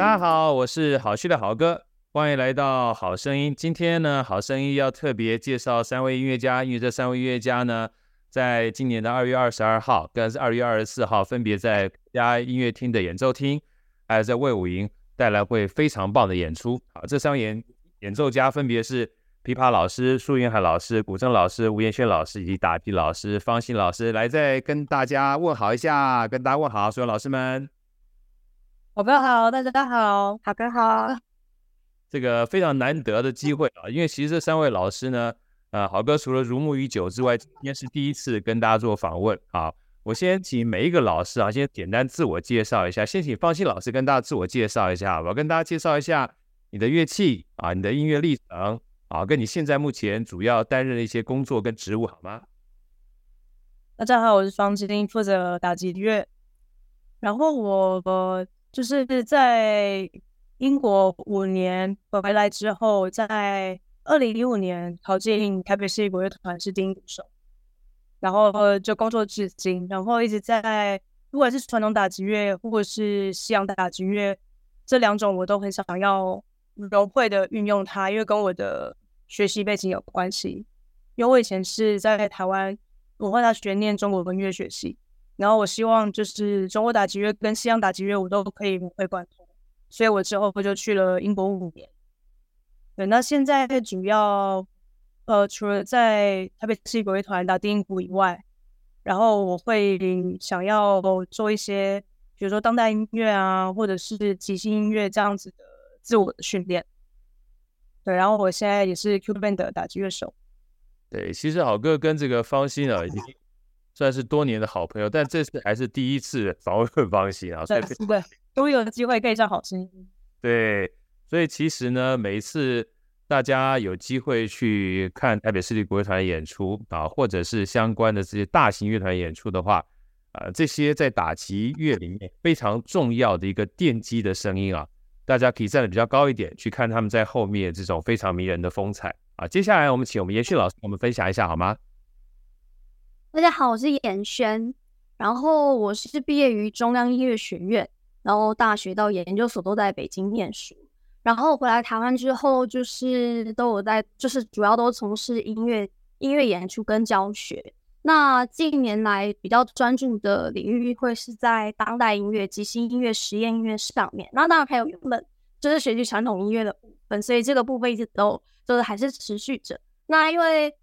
大家好，我是好趣的好哥，欢迎来到好声音。今天呢，好声音要特别介绍三位音乐家，因为这三位音乐家呢，在今年的二月二十二号跟二月二十四号，分别在家音乐厅的演奏厅，还有在魏武营带来会非常棒的演出。好，这三位演演奏家分别是琵琶老师苏云海老师、古筝老师吴彦轩老师以及打击老师方欣老师，来再跟大家问好一下，跟大家问好，所有老师们。好哥好，大家好，好哥好。这个非常难得的机会啊，因为其实这三位老师呢，呃，好哥除了如沐已久之外，今天是第一次跟大家做访问啊。我先请每一个老师啊，先简单自我介绍一下。先请方心老师跟大家自我介绍一下，我要跟大家介绍一下你的乐器啊，你的音乐历程啊，跟你现在目前主要担任的一些工作跟职务，好吗？大家好，我是方欣，负责打击乐，然后我。呃就是在英国五年回来之后，在二零一五年考进台北市立国乐团是低音鼓手，然后就工作至今，然后一直在不管是传统打击乐或者是西洋打击乐这两种，我都很想要融会的运用它，因为跟我的学习背景有关系，因为我以前是在台湾文化大学念中国文乐学系。然后我希望就是中国打击乐跟西洋打击乐我都可以融会贯通，所以我之后就去了英国五年。对，那现在主要呃除了在台北市国乐团打低音鼓以外，然后我会想要做一些比如说当代音乐啊，或者是即兴音乐这样子的自我的训练。对，然后我现在也是 Q-Band 的打击乐手。对，其实好哥跟这个方欣啊已经。算是多年的好朋友，但这次还是第一次访问方欣啊，所以 对，终于有机会可以上好声音。对，所以其实呢，每一次大家有机会去看台北市立国乐团演出啊，或者是相关的这些大型乐团演出的话，啊，这些在打击乐里面非常重要的一个奠基的声音啊，大家可以站得比较高一点去看他们在后面这种非常迷人的风采啊。接下来我们请我们延续老师我们分享一下好吗？大家好，我是延轩，然后我是毕业于中央音乐学院，然后大学到研究所都在北京念书，然后回来台湾之后，就是都有在，就是主要都从事音乐音乐演出跟教学。那近年来比较专注的领域会是在当代音乐、即兴音乐、实验音乐上面。那当然还有原本就是学习传统音乐的部分，所以这个部分一直都就是还是持续着。那因为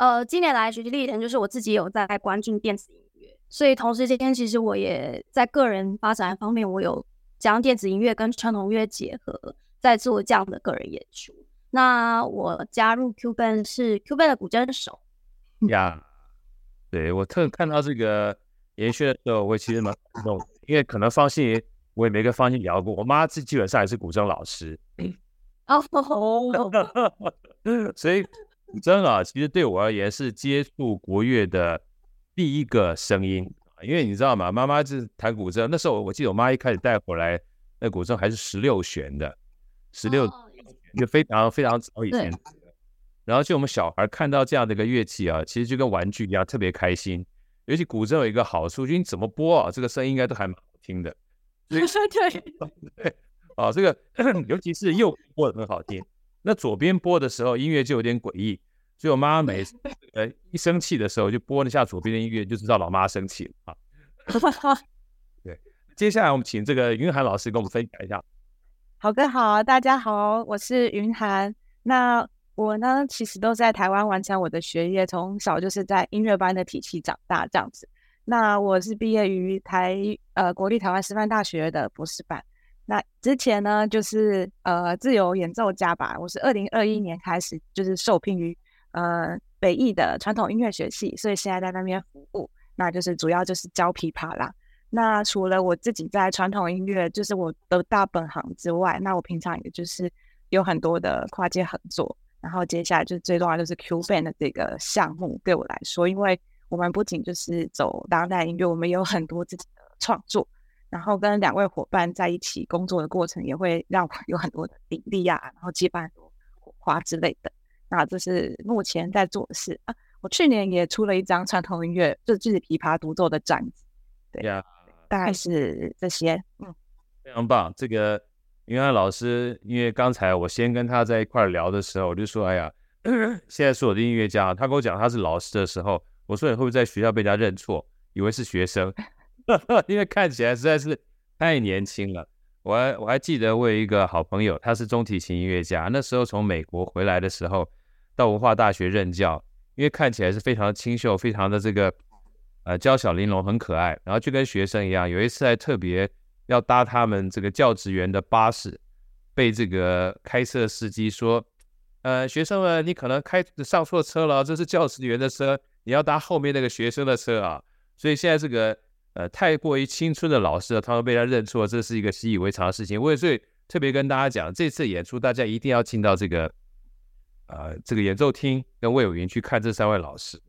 呃，近年来学习历程就是我自己有在关注电子音乐，所以同时今天其实我也在个人发展方面，我有将电子音乐跟传统音乐结合，在做这样的个人演出。那我加入 Q-Band 是 Q-Band 的古筝手呀。对，我特看到这个延续的时候，我其实蛮感动，因为可能方欣我也没跟方欣聊过，我妈这基本上也是古筝老师。哦，所以。古筝啊，其实对我而言是接触国乐的第一个声音，因为你知道吗？妈妈是弹古筝，那时候我记得我妈一开始带回来那古筝还是十六弦的，十六就非常非常早以前。然后就我们小孩看到这样的一个乐器啊，其实就跟玩具一样，特别开心。尤其古筝有一个好处，就你怎么拨啊，这个声音应该都还蛮好听的。对 对，啊，这个 尤其是右拨的很好听。那左边播的时候，音乐就有点诡异，所以我妈每次 呃一生气的时候，就播一下左边的音乐，就知道老妈生气了啊。对，接下来我们请这个云涵老师跟我们分享一下。好哥好，大家好，我是云涵。那我呢，其实都在台湾完成我的学业，从小就是在音乐班的体系长大这样子。那我是毕业于台呃国立台湾师范大学的博士班。那之前呢，就是呃自由演奏家吧。我是二零二一年开始就是受聘于呃北艺的传统音乐学系，所以现在在那边服务。那就是主要就是教琵琶啦。那除了我自己在传统音乐就是我的大本行之外，那我平常也就是有很多的跨界合作。然后接下来就最重要就是 Q Band 的这个项目，对我来说，因为我们不仅就是走当代音乐，我们也有很多自己的创作。然后跟两位伙伴在一起工作的过程，也会让我有很多的灵力啊，然后激发很多火花之类的。那这是目前在做的事啊。我去年也出了一张传统音乐，就是自己琵琶独奏的展子。对呀.大概是这些。嗯，非常棒。这个云安老师，因为刚才我先跟他在一块聊的时候，我就说：“哎呀，现在是我的音乐家，他跟我讲他是老师的时候，我说你会不会在学校被人家认错，以为是学生？因为看起来实在是太年轻了。我还我还记得我有一个好朋友，他是中提琴音乐家，那时候从美国回来的时候，到文化大学任教。”因为看起来是非常清秀，非常的这个呃娇小玲珑，很可爱。然后就跟学生一样，有一次还特别要搭他们这个教职员的巴士，被这个开车司机说：“呃，学生们，你可能开上错车了，这是教职员的车，你要搭后面那个学生的车啊。”所以现在这个呃太过于青春的老师，他们被他认错，这是一个习以为常的事情。我也所以特别跟大家讲，这次演出大家一定要进到这个。呃，这个演奏厅跟卫武营去看这三位老师，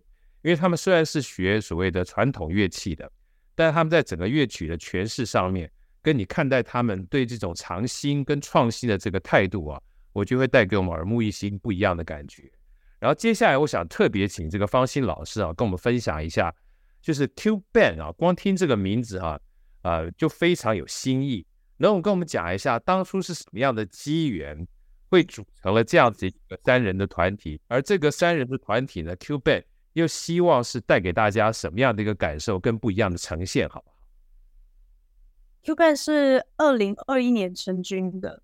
因为他们虽然是学所谓的传统乐器的，但他们在整个乐曲的诠释上面，跟你看待他们对这种创新跟创新的这个态度啊，我就会带给我们耳目一新、不一样的感觉。然后接下来，我想特别请这个方心老师啊，跟我们分享一下，就是 Q Band 啊，光听这个名字哈、啊，呃，就非常有新意。能跟我们讲一下，当初是什么样的机缘？会组成了这样子一个三人的团体，而这个三人的团体呢，Q Band 又希望是带给大家什么样的一个感受，跟不一样的呈现，好不好？Q Band 是二零二一年成军的，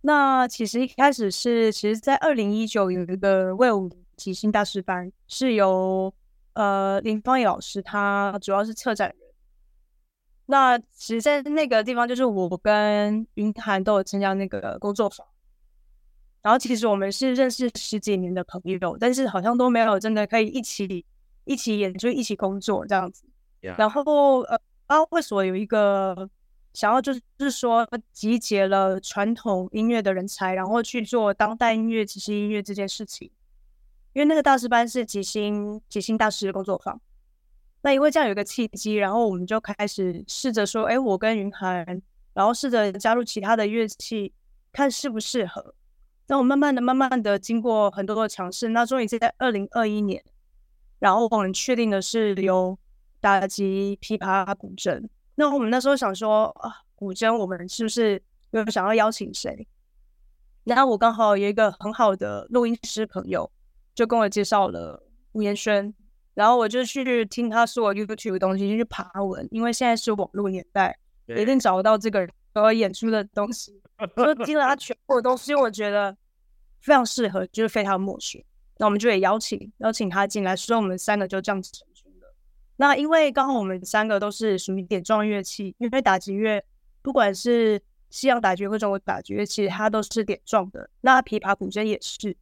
那其实一开始是，其实在二零一九有一个魏武即兴大师班，是由呃林芳义老师，他主要是策展人。那其实，在那个地方，就是我跟云涵都有参加那个工作坊。然后其实我们是认识十几年的朋友，但是好像都没有真的可以一起一起演出、一起工作这样子。然后呃，阿会所有一个想要就是就是说集结了传统音乐的人才，然后去做当代音乐、即兴音乐这件事情。因为那个大师班是吉星吉星大师的工作坊。那因为这样有一个契机，然后我们就开始试着说，哎，我跟云涵，然后试着加入其他的乐器，看适不适合。那我慢慢的、慢慢的经过很多的尝试，那终于是在二零二一年，然后我们确定的是有打击、琵琶、古筝。那我们那时候想说啊，古筝我们是不是有想要邀请谁？然后我刚好有一个很好的录音师朋友，就跟我介绍了吴彦轩，然后我就去听他说 YouTube 的东西，就去爬文，因为现在是网络年代，一定找得到这个人和我演出的东西。就听了他全部的东西，我觉得非常适合，就是非常默许。那我们就也邀请邀请他进来，所以我们三个就这样子成军了。那因为刚好我们三个都是属于点状乐器，因为打击乐不管是西洋打击或中国打击乐器，它都是点状的。那琵琶、古筝也是，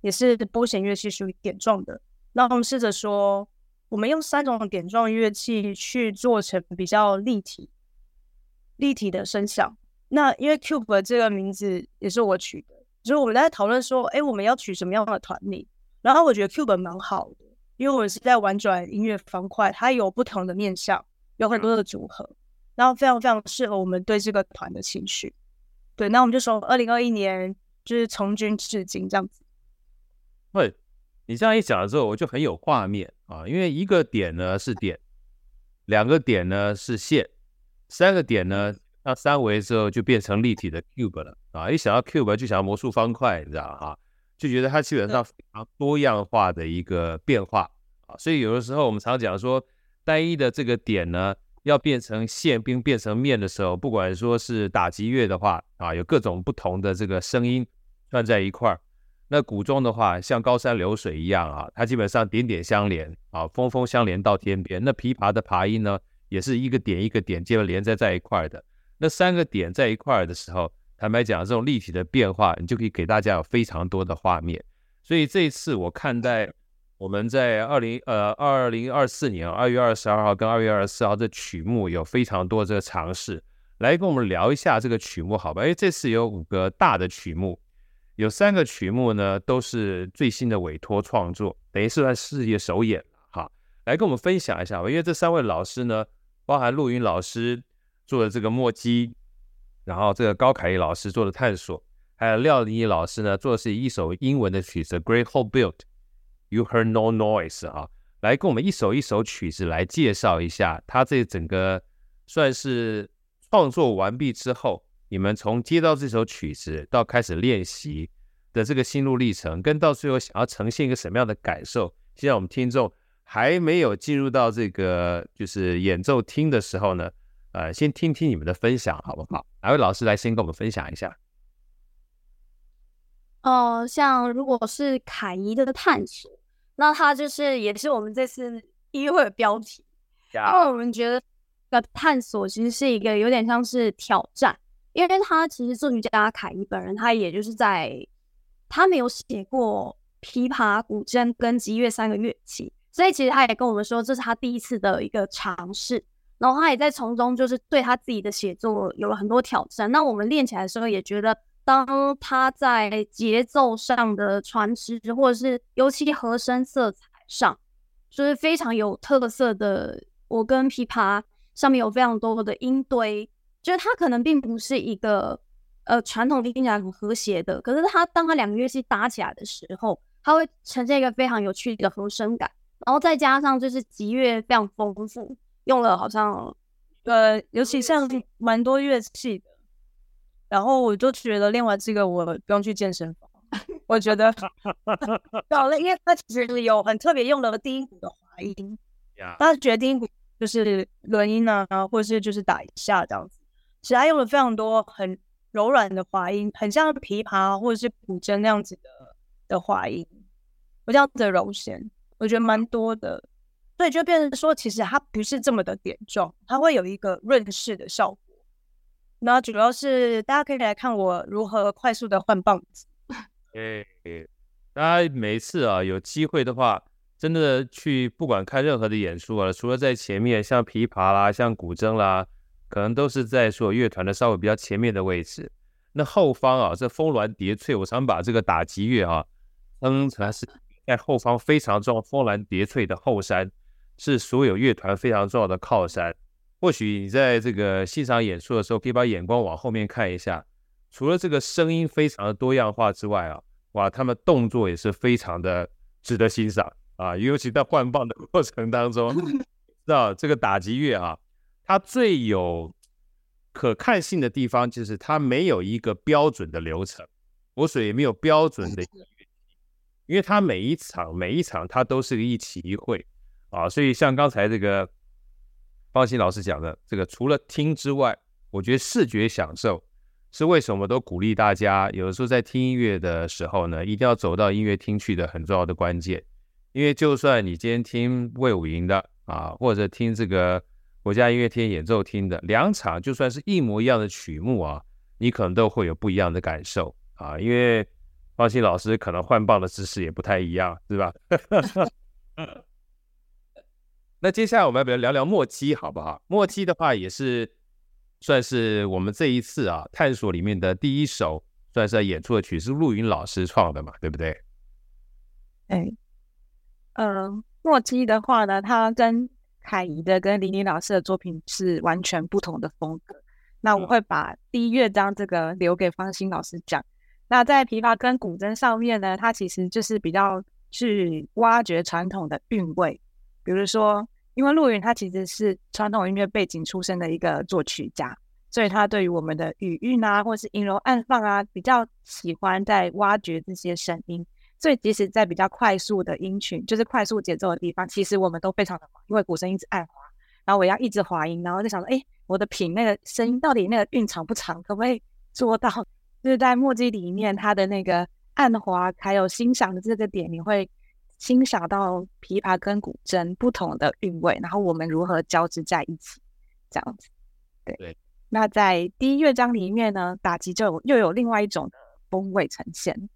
也是拨弦乐器，属于点状的。那我们试着说，我们用三种点状乐器去做成比较立体、立体的声响。那因为 Cube 这个名字也是我取的，所以我们在讨论说，哎，我们要取什么样的团名？然后我觉得 Cube 蛮好的，因为我们是在玩转音乐方块，它有不同的面向，有很多的组合，然后非常非常适合我们对这个团的情绪。对，那我们就从二零二一年就是从军至今这样子。对，你这样一讲的时候，我就很有画面啊，因为一个点呢是点，两个点呢是线，三个点呢。那三维之后就变成立体的 cube 了啊！一想到 cube 就想到魔术方块，你知道哈？就觉得它基本上非常多样化的一个变化啊！所以有的时候我们常讲说，单一的这个点呢，要变成线并变成面的时候，不管说是打击乐的话啊，有各种不同的这个声音串在一块儿；那古筝的话，像高山流水一样啊，它基本上点点相连啊，峰峰相连到天边。那琵琶的琶音呢，也是一个点一个点接着连在在一块的。那三个点在一块儿的时候，坦白讲，这种立体的变化，你就可以给大家有非常多的画面。所以这一次我看待我们在二零呃二零二四年二月二十二号跟二月二十四号这曲目有非常多这个尝试，来跟我们聊一下这个曲目，好吧？因为这次有五个大的曲目，有三个曲目呢都是最新的委托创作，等于是算世界首演了哈。来跟我们分享一下吧，因为这三位老师呢，包含陆云老师做的这个墨迹，然后这个高凯丽老师做的探索。还有廖林仪老师呢，做的是一首英文的曲子《Great Hope Built》，You Heard No Noise 啊，来跟我们一首一首曲子来介绍一下，他这整个算是创作完毕之后，你们从接到这首曲子到开始练习的这个心路历程，跟到最后想要呈现一个什么样的感受。现在我们听众还没有进入到这个就是演奏厅的时候呢，呃，先听听你们的分享好不好？哪位老师来先跟我们分享一下？哦、呃，像如果是凯怡的探索，那他就是也是我们这次音乐会的标题。然后 Yeah. 我们觉得，的探索其实是一个有点像是挑战，因为他其实作曲家凯伊本人，他也就是在他没有写过琵琶、古筝跟吉乐三个乐器，所以其实他也跟我们说，这是他第一次的一个尝试。然后他也在从中就是对他自己的写作有了很多挑战。那我们练起来的时候也觉得。当他在节奏上的传持，或者是尤其和声色彩上，就是非常有特色的。我跟琵琶上面有非常多的音堆，就是它可能并不是一个呃传统听起来很和谐的，可是它当它两个乐器搭起来的时候，它会呈现一个非常有趣的和声感。然后再加上就是吉乐非常丰富，用了好像呃，尤其像蛮多乐器的。然后我就觉得练完这个，我不用去健身房。我觉得 搞了，因为它其实有很特别用的低音鼓的滑音。他觉得低音鼓就是轮音啊，或者是就是打一下这样子。其实他用了非常多很柔软的滑音，很像琵琶或者是古筝那样子的的滑音，我这样子的柔弦，我觉得蛮多的。所以就变成说，其实它不是这么的点状，它会有一个润饰的效果。那主要是大家可以来看我如何快速的换棒子。哎，大家每次啊有机会的话，真的去不管看任何的演出啊，除了在前面像琵琶啦、像古筝啦，可能都是在所乐团的稍微比较前面的位置。那后方啊，这峰峦叠翠，我常把这个打击乐啊称成是在后方非常重要，峰峦叠翠的后山，是所有乐团非常重要的靠山。或许你在这个欣赏演出的时候，可以把眼光往后面看一下，除了这个声音非常的多样化之外啊，哇，他们动作也是非常的值得欣赏啊，尤其在换棒的过程当中，知道这个打击乐啊，它最有可看性的地方就是它没有一个标准的流程，我所也没有标准的乐，因为它每一场每一场它都是一起一会啊，所以像刚才这个。方欣老师讲的这个，除了听之外，我觉得视觉享受是为什么都鼓励大家，有的时候在听音乐的时候呢，一定要走到音乐厅去的很重要的关键。因为就算你今天听魏武营的啊，或者听这个国家音乐厅演奏厅的两场，就算是一模一样的曲目啊，你可能都会有不一样的感受啊。因为方欣老师可能换棒的姿势也不太一样，是吧？那接下来我们要不要聊聊墨迹，好不好？墨迹的话也是算是我们这一次啊探索里面的第一首，算是演出的曲，是陆云老师创的嘛，对不对？哎，呃，墨迹的话呢，它跟凯怡的跟林林老师的作品是完全不同的风格。那我会把第一乐章这个留给方欣老师讲。那在琵琶跟古筝上面呢，它其实就是比较去挖掘传统的韵味。比如说，因为陆云他其实是传统音乐背景出身的一个作曲家，所以他对于我们的语韵啊，或是音柔暗放啊，比较喜欢在挖掘这些声音。所以即使在比较快速的音群，就是快速节奏的地方，其实我们都非常的忙，因为鼓声一直按滑，然后我要一直滑音，然后就想说，哎，我的品那个声音到底那个韵长不长，可不可以做到？就是在墨迹里面，它的那个按滑还有欣赏的这个点，你会。欣赏到琵琶跟古筝不同的韵味，然后我们如何交织在一起，这样子。对。对，那在第一乐章里面呢，打击就有又有另外一种的风味呈现。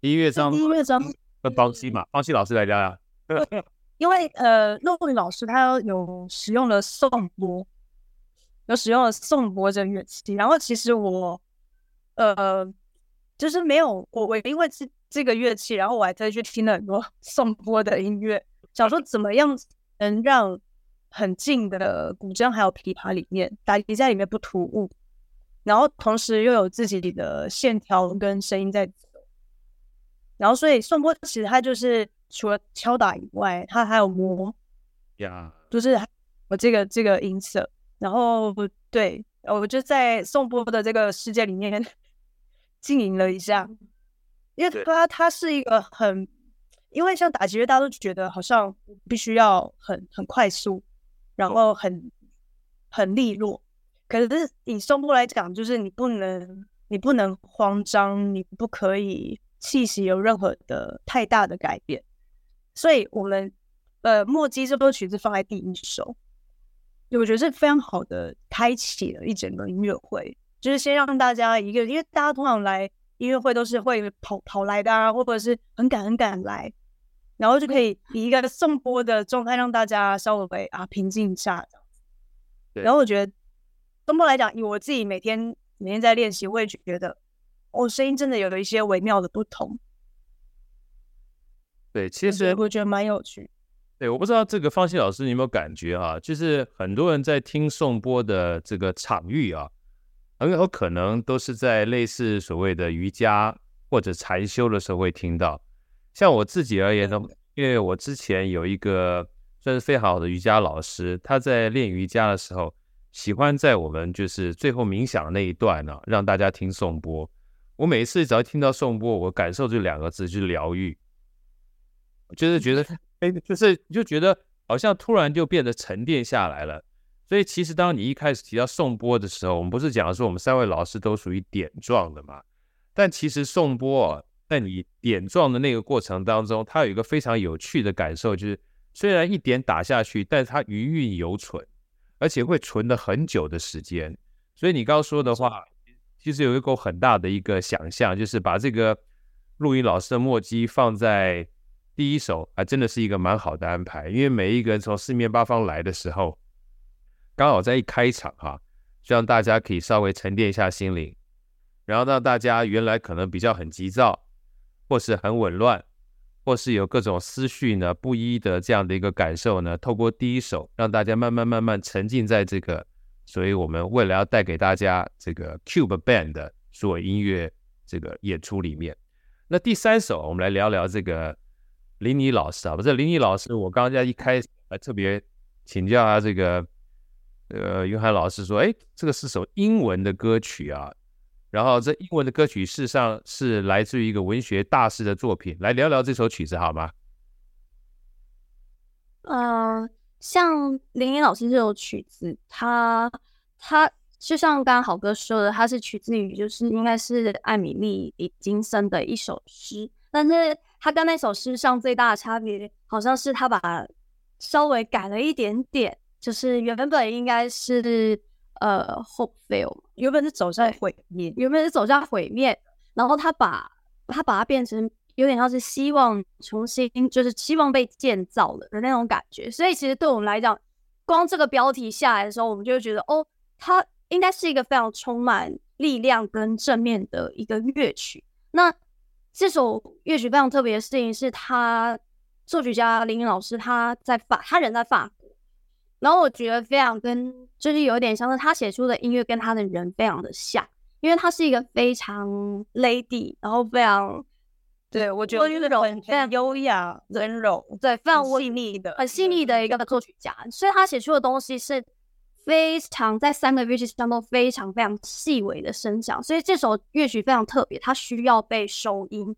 第一乐章，音乐章，跟方西嘛，方西老师来聊聊。因为呃，陆林老师他有使用了颂钵，有使用了颂钵这个乐器。然后其实我呃，就是没有我我因为这这个乐器，然后我还特意去听了很多颂钵的音乐，想说怎么样能让很近的古筝还有琵琶里面打击在里面不突兀。然后同时又有自己的线条跟声音在走，然后所以颂钵其实它就是除了敲打以外，它还有摸，呀.就是我这个这个音色。然后对，我就在颂钵的这个世界里面 经营了一下，因为它它是一个很，因为像打击乐，大家都觉得好像必须要很很快速，然后很很利落。可是以颂钵来讲，就是你不能，你不能慌张，你不可以气息有任何的太大的改变。所以，我们呃，墨迹这首曲子放在第一首，我觉得是非常好的开启了一整个音乐会，就是先让大家一个，因为大家通常来音乐会都是会跑跑来的啊，或者是很赶很赶来，然后就可以以一个送播的状态让大家稍微啊平静一下这样子。然后我觉得。颂钵来讲，以我自己每天每天在练习，我也觉得我声音真的有了一些微妙的不同。对，其实我觉得蛮有趣。对，我不知道这个方西老师你有没有感觉啊？就是很多人在听颂钵的这个场域啊，很有可能都是在类似所谓的瑜伽或者禅修的时候会听到。像我自己而言呢，因为我之前有一个算是非常好的瑜伽老师，他在练瑜伽的时候。喜欢在我们就是最后冥想的那一段呢、啊，让大家听颂钵。我每一次只要听到颂钵，我感受这两个字就是疗愈，就是觉得 哎，就是就觉得好像突然就变得沉淀下来了。所以其实当你一开始提到颂钵的时候，我们不是讲说我们三位老师都属于点状的嘛？但其实颂钵啊，在你点状的那个过程当中，它有一个非常有趣的感受，就是虽然一点打下去，但是它余韵犹存。而且会存了很久的时间，所以你刚刚说的话，其实有一个很大的一个想象，就是把这个录音老师的墨迹放在第一首，还真的是一个蛮好的安排。因为每一个人从四面八方来的时候，刚好在一开场哈，就让大家可以稍微沉淀一下心灵，然后让大家原来可能比较很急躁，或是很紊乱。或是有各种思绪呢，不一的这样的一个感受呢，透过第一首，让大家慢慢慢慢沉浸在这个，所以我们为了要带给大家这个 Cube Band 的所有音乐这个演出里面，那第三首我们来聊聊这个林妮老师啊，不是林妮老师，我刚刚在一开始还特别请教啊，这个呃云涵老师说，哎，这个是首英文的歌曲啊。然后这英文的歌曲事实上是来自于一个文学大师的作品，来聊聊这首曲子好吗？嗯、像林林老师这首曲子，他他就像刚刚好哥说的，他是取自于就是应该是艾米丽李金森的一首诗，但是他跟那首诗上最大的差别，好像是他把稍微改了一点点，就是原本应该是。呃，hope fail，原本是走向毁灭，原本是走向毁灭，然后他把他把它变成有点像是希望重新，就是希望被建造了的那种感觉。所以其实对我们来讲，光这个标题下来的时候，我们就会觉得，哦，它应该是一个非常充满力量跟正面的一个乐曲。那这首乐曲非常特别的事情是，他作曲家林林老师他在法，他人在法。然后我觉得非常跟，就是有点像是他写出的音乐跟他的人非常的像，因为他是一个非常 lady，然后非常，对，我觉得温柔、非常优雅、温柔，对，非常细腻的、很细腻的一个作曲家，所以他写出的东西是非常在三个乐器上都非常非常细微的声响，所以这首乐曲非常特别，它需要被收音，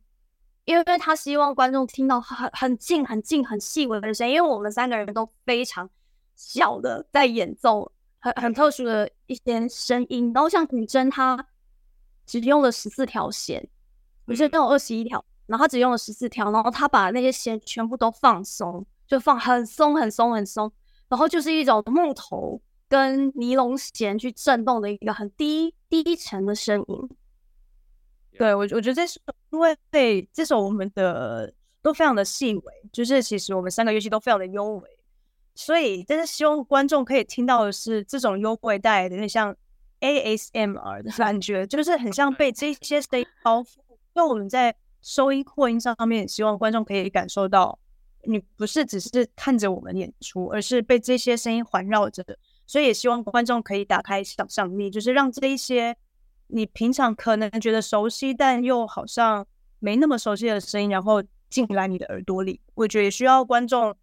因为他希望观众听到很很近、很近、很细微的声音，因为我们三个人都非常。小的在演奏很很特殊的一些声音，然后像古筝，它只用了十四条弦，不是都有二十一条，然后他只用了十四条，然后他把那些弦全部都放松，就放很松很松很松，然后就是一种木头跟尼龙弦去震动的一个很低低沉的声音。对，我我觉得这是因为对这首我们的都非常的细微，就是其实我们三个乐器都非常的优美，所以但是希望观众可以听到的是这种优美带来的那像 ASMR 的感觉，就是很像被这些声音包覆。因为我们在收音扩音上面，希望观众可以感受到，你不是只是看着我们演出，而是被这些声音环绕着的。所以也希望观众可以打开想象力，就是让这一些你平常可能觉得熟悉，但又好像没那么熟悉的声音，然后进来你的耳朵里。我觉得也需要观众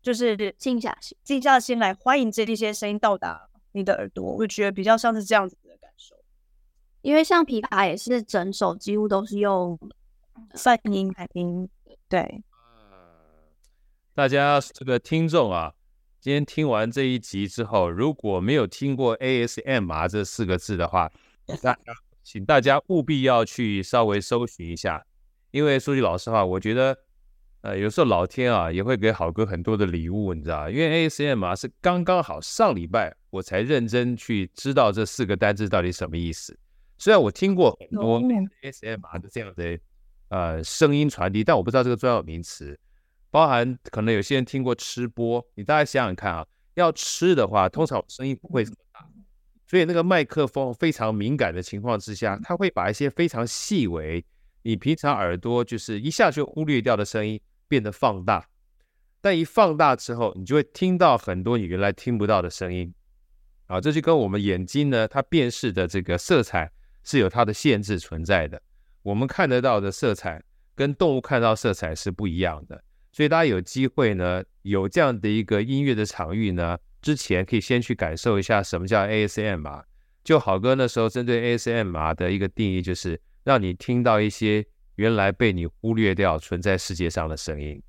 就是静下心，静下心来欢迎这一些声音到达你的耳朵。我觉得比较像是这样子的感受，因为像琵琶也是整首几乎都是用泛音来听，对。大家这个听众啊。今天听完这一集之后，如果没有听过 ASMR 这四个字的话，那请大家务必要去稍微搜寻一下。因为说句老实话，我觉得，呃，有时候老天啊也会给好哥很多的礼物，你知道，因为 ASMR 是刚刚好上礼拜我才认真去知道这四个单字到底什么意思。虽然我听过很多 ASMR 的这样的呃声音传递，但我不知道这个专有名词。包含可能有些人听过吃播，你大家想想看啊，要吃的话，通常声音不会这么大，所以那个麦克风非常敏感的情况之下，它会把一些非常细微，你平常耳朵就是一下就忽略掉的声音变得放大，但一放大之后，你就会听到很多你原来听不到的声音，啊，这就跟我们眼睛呢，它辨识的这个色彩是有它的限制存在的，我们看得到的色彩跟动物看到色彩是不一样的。所以大家有机会呢，有这样的一个音乐的场域呢，之前可以先去感受一下什么叫 ASMR。就好哥那时候针对 ASMR 的一个定义，就是让你听到一些原来被你忽略掉存在世界上的声音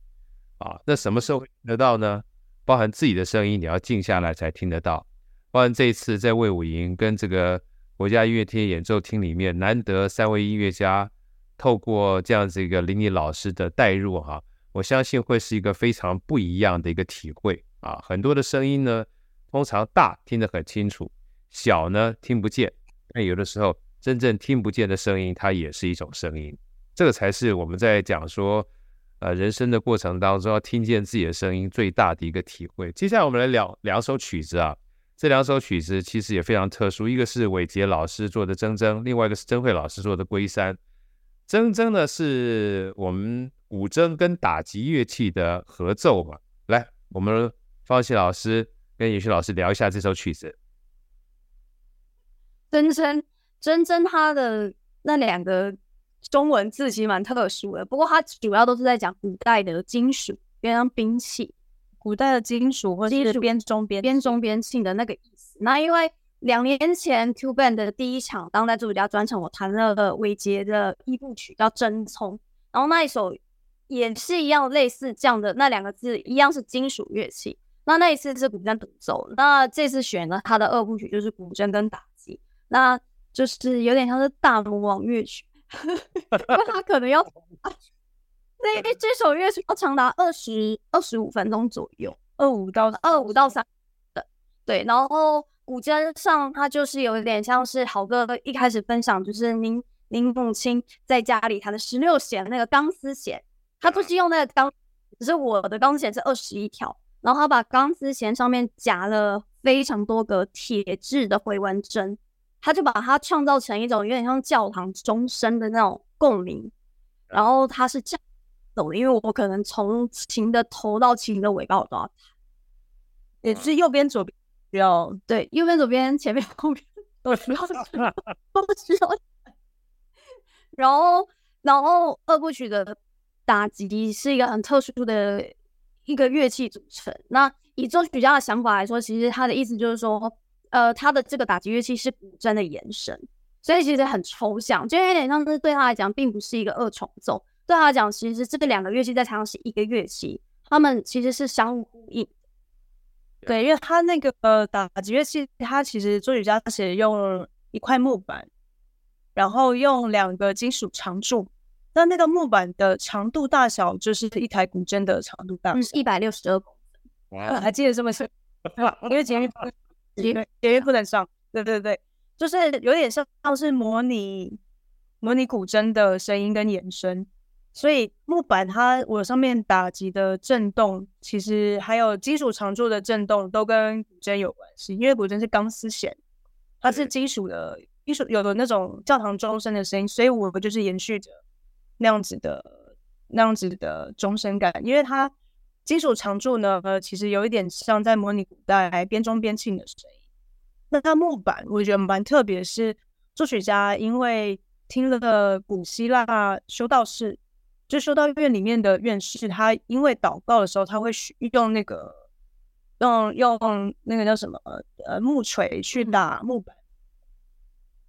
啊。那什么时候听得到呢？包含自己的声音，你要静下来才听得到。包含这一次在魏武营跟这个国家音乐厅演奏厅里面，难得三位音乐家透过这样子一个林妮老师的带入哈。我相信会是一个非常不一样的一个体会啊！很多的声音呢，通常大听得很清楚，小呢听不见。但有的时候，真正听不见的声音，它也是一种声音。这个才是我们在讲说，呃，人生的过程当中要听见自己的声音最大的一个体会。接下来我们来聊两首曲子啊，这两首曲子其实也非常特殊，一个是伟杰老师做的《铮铮》，另外一个是曾慧老师做的《归山》。铮铮呢是我们。古筝跟打击乐器的合奏嘛，来，我们方希老师跟延轩老师聊一下这首曲子。铮铮，铮铮，它的那两个中文字其实蛮特殊的，不过它主要都是在讲古代的金属，跟兵器，古代的金属或者是边钟边边钟边磬的那个意思。那因为两年前 Q Band 的第一场当代作曲家专场，我弹了伟杰的一部曲叫《真葱》，然后那一首。也是一样，类似这样的那两个字，一样是金属乐器。那那一次是古筝独奏，那这次选了他的二部曲，就是古筝跟打击，那就是有点像是大魔王乐曲，因为他可能要，那这首乐曲要长达二十二十五分钟左右，二五到二五到三的，对。然后古筝上，它就是有点像是豪哥一开始分享，就是您您母亲在家里弹的十六弦那个钢丝弦。他不是用那个钢，只是我的钢丝弦是二十一条，然后他把钢丝弦上面夹了非常多个铁质的回纹针，他就把它创造成一种有点像教堂钟声的那种共鸣，然后它是这样走的，因为我可能从琴的头到琴的尾巴我都要弹，也是右边左边需要，对，右边左边前面后面 都需要，都需要，然后然后二部曲的。打击是一个很特殊的一个乐器组成。那以作曲家的想法来说，其实他的意思就是说，呃，他的这个打击乐器是古筝的延伸，所以其实很抽象，就有点像是对他来讲，并不是一个二重奏。对他来讲，其实这个两个乐器在台上是一个乐器，他们其实是相互呼应。对，因为他那个呃打击乐器，他其实作曲家写用一块木板，然后用两个金属长柱。那那个木板的长度大小就是一台古筝的长度大小，一百六十二公分。哇，还记得这么清？因为节约 节约节约不能上。对对对，就是有点像像是模拟模拟古筝的声音跟延伸，所以木板它我上面打击的震动，其实还有金属常柱的震动，都跟古筝有关系。因为古筝是钢丝弦，它是金属的，金属有的那种教堂钟声的声音，所以我们就是延续着那样子的那样子的钟声感。因为它金属常柱呢，呃其实有一点像在模拟古代边钟边磬的声音。那它木板，我觉得蛮特别，是作曲家因为听了古希腊修道士。就修道院里面的院士，他因为祷告的时候，他会用那个用用那个叫什么呃木锤去打木板，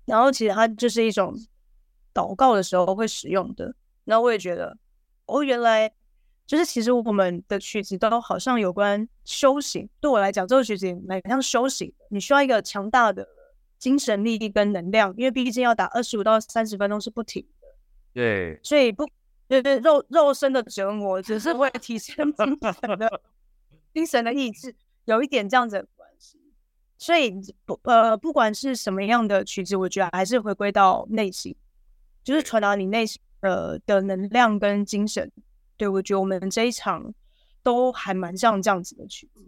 然后其实它就是一种祷告的时候会使用的。然后我也觉得，哦，原来就是其实我们的曲子都好像有关修行。对我来讲，这个曲子也蛮像修行。你需要一个强大的精神力跟能量，因为毕竟要打二十五到三十分钟是不停的。对，所以不。对对，肉肉身的折磨只是为了提升精神的 精神的意志，有一点这样子的关系。所以不呃，不管是什么样的曲子，我觉得还是回归到内心，就是传达你内心呃的能量跟精神。对，我觉得我们这一场都还蛮像这样子的曲子。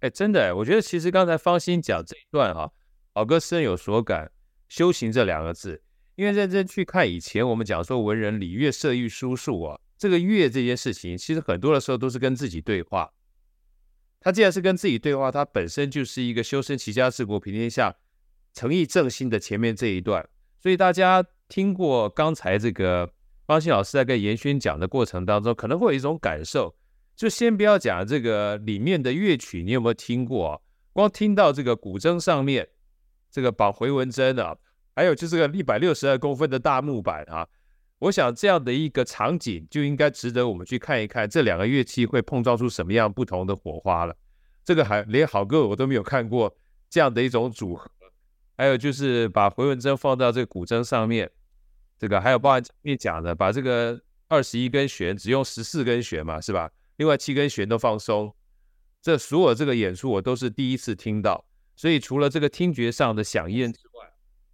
哎，真的，我觉得其实刚才芳馨讲这一段哈，宝哥深有所感，修行这两个字。因为认真去看以前我们讲说文人礼乐射御书数啊，这个乐这件事情，其实很多的时候都是跟自己对话。他既然是跟自己对话，他本身就是一个修身齐家治国平天下、诚意正心的前面这一段。所以大家听过刚才这个芳馨老师在跟严轩讲的过程当中，可能会有一种感受。就先不要讲这个里面的乐曲，你有没有听过啊？光听到这个古筝上面这个绑回纹针啊。还有就是个一百六十二公分的大木板啊，我想这样的一个场景就应该值得我们去看一看，这两个乐器会碰撞出什么样不同的火花了。这个还连好歌我都没有看过这样的一种组合。还有就是把回纹针放到这个古筝上面，这个还有包含前面讲的，把这个二十一根弦只用十四根弦嘛，是吧？另外七根弦都放松。这所有这个演出我都是第一次听到，所以除了这个听觉上的响应，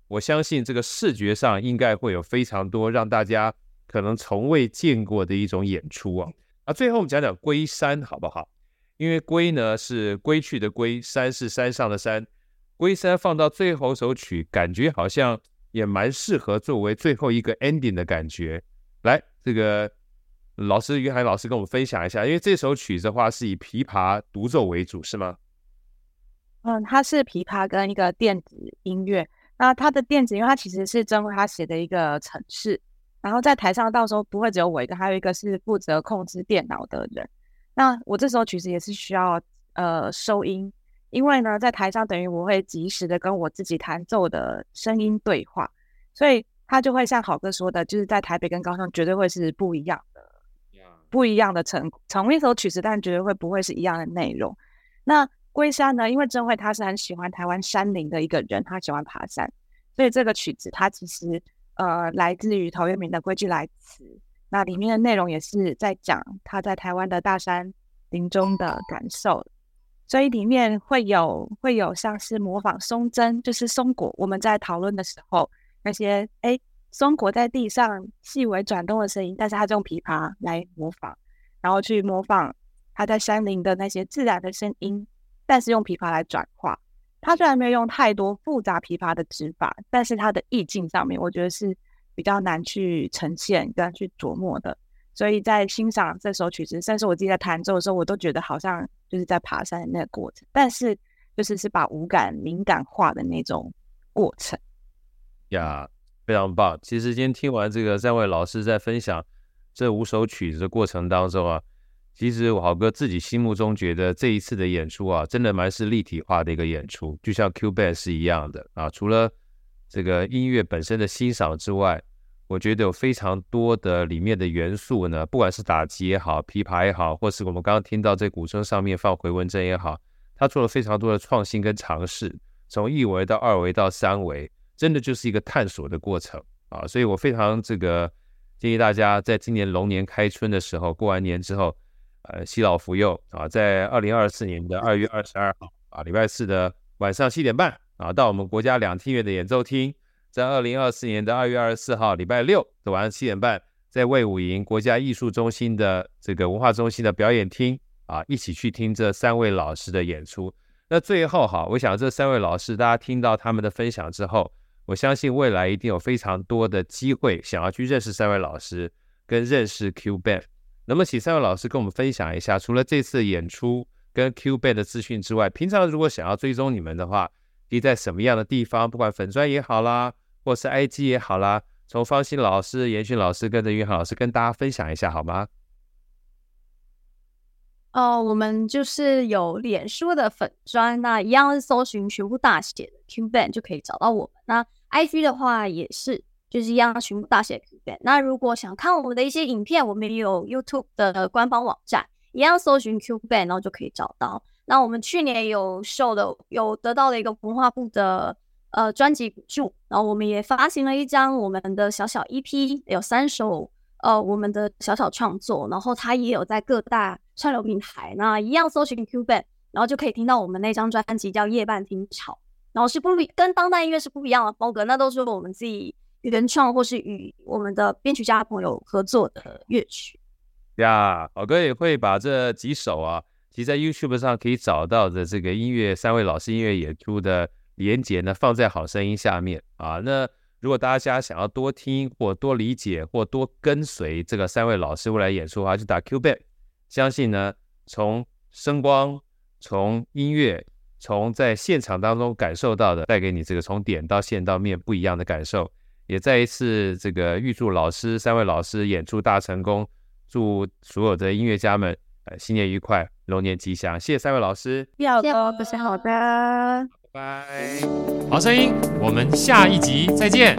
我相信这个视觉上应该会有非常多让大家可能从未见过的一种演出啊！啊，最后我们讲讲《归山》好不好？因为“归”呢是归去的“归”，“山”是山上的“山”，《归山》放到最后首曲，感觉好像也蛮适合作为最后一个 ending 的感觉。来，这个老师于海老师跟我们分享一下，因为这首曲子的话是以琵琶独奏为主，是吗？嗯，它是琵琶跟一个电子音乐。那他的电子，因为他其实是曾慧他写的一个程式，然后在台上到时候不会只有我一个，还有一个是负责控制电脑的人。那我这时候其实也是需要呃收音，因为呢在台上等于我会及时的跟我自己弹奏的声音对话，所以他就会像好哥说的，就是在台北跟高雄绝对会是不一样的，不一样的成同一首曲子，但绝对会不会是一样的内容。那归山呢？因为曾慧他是很喜欢台湾山林的一个人，他喜欢爬山，所以这个曲子它其实呃来自于陶渊明的《归居来辞》，那里面的内容也是在讲他在台湾的大山林中的感受，所以里面会有会有像是模仿松针，就是松果，我们在讨论的时候那些哎松果在地上细微转动的声音，但是他就用琵琶来模仿，然后去模仿他在山林的那些自然的声音。但是用琵琶来转化，它虽然没有用太多复杂琵琶的指法，但是它的意境上面，我觉得是比较难去呈现跟去琢磨的。所以在欣赏这首曲子，甚至我自己在弹奏的时候，我都觉得好像就是在爬山的那个过程，但是就是是把五感敏感化的那种过程。呀，非常棒！其实今天听完这个三位老师在分享这五首曲子的过程当中啊。其实我好哥自己心目中觉得这一次的演出啊，真的蛮是立体化的一个演出，就像 Q Band 是一样的啊。除了这个音乐本身的欣赏之外，我觉得有非常多的里面的元素呢，不管是打击也好，琵琶也好，或是我们刚刚听到这古筝上面放回纹针也好，他做了非常多的创新跟尝试，从一维到二维到三维，真的就是一个探索的过程啊。所以我非常这个建议大家，在今年龙年开春的时候，过完年之后。呃，携老扶幼啊，在二零二四年的二月二十二号啊，礼拜四的晚上七点半啊，到我们国家两厅院的演奏厅；在二零二四年的二月二十四号礼拜六的晚上七点半，在魏武营国家艺术中心的这个文化中心的表演厅啊，一起去听这三位老师的演出。那最后哈，我想这三位老师，大家听到他们的分享之后，我相信未来一定有非常多的机会想要去认识三位老师，跟认识 Q Band。那么请三位老师跟我们分享一下，除了这次演出跟 Q Band 的资讯之外，平常如果想要追踪你们的话，可以在什么样的地方，不管粉砖也好啦，或是 IG 也好啦，从方心老师、严勋老师跟着云航老师跟大家分享一下好吗？哦，我们就是有脸书的粉砖，那一样是搜寻全部大写的 Q Band 就可以找到我们。那 IG 的话也是，就是一样全部大写 Q Band。那如果想看我们的一些影片，我们也有 YouTube 的官方网站，一样搜寻 Q Band，然后就可以找到。那我们去年有受的，有得到了一个文化部的呃专辑补助，然后我们也发行了一张我们的小小 EP，有三首。呃，我们的小小创作，然后他也有在各大串流平台，那一样搜寻 Q Band，然后就可以听到我们那张专辑叫《夜半听潮》，然后是不跟当代音乐是不一样的风格，那都是我们自己原创或是与我们的编曲家朋友合作的乐曲。呀，好哥也会把这几首啊，其实在 YouTube 上可以找到的这个音乐三位老师音乐演出的连接呢，放在好声音下面啊，那。如果大家想要多听或多理解或多跟随这个三位老师未来演出的话，就打 Q Band。相信呢，从声光、从音乐、从在现场当中感受到的，带给你这个从点到线到面不一样的感受。也再一次这个预祝老师三位老师演出大成功，祝所有的音乐家们呃新年愉快，龙年吉祥。谢谢三位老师，要多不是好的。拜拜，好声音，我们下一集再见。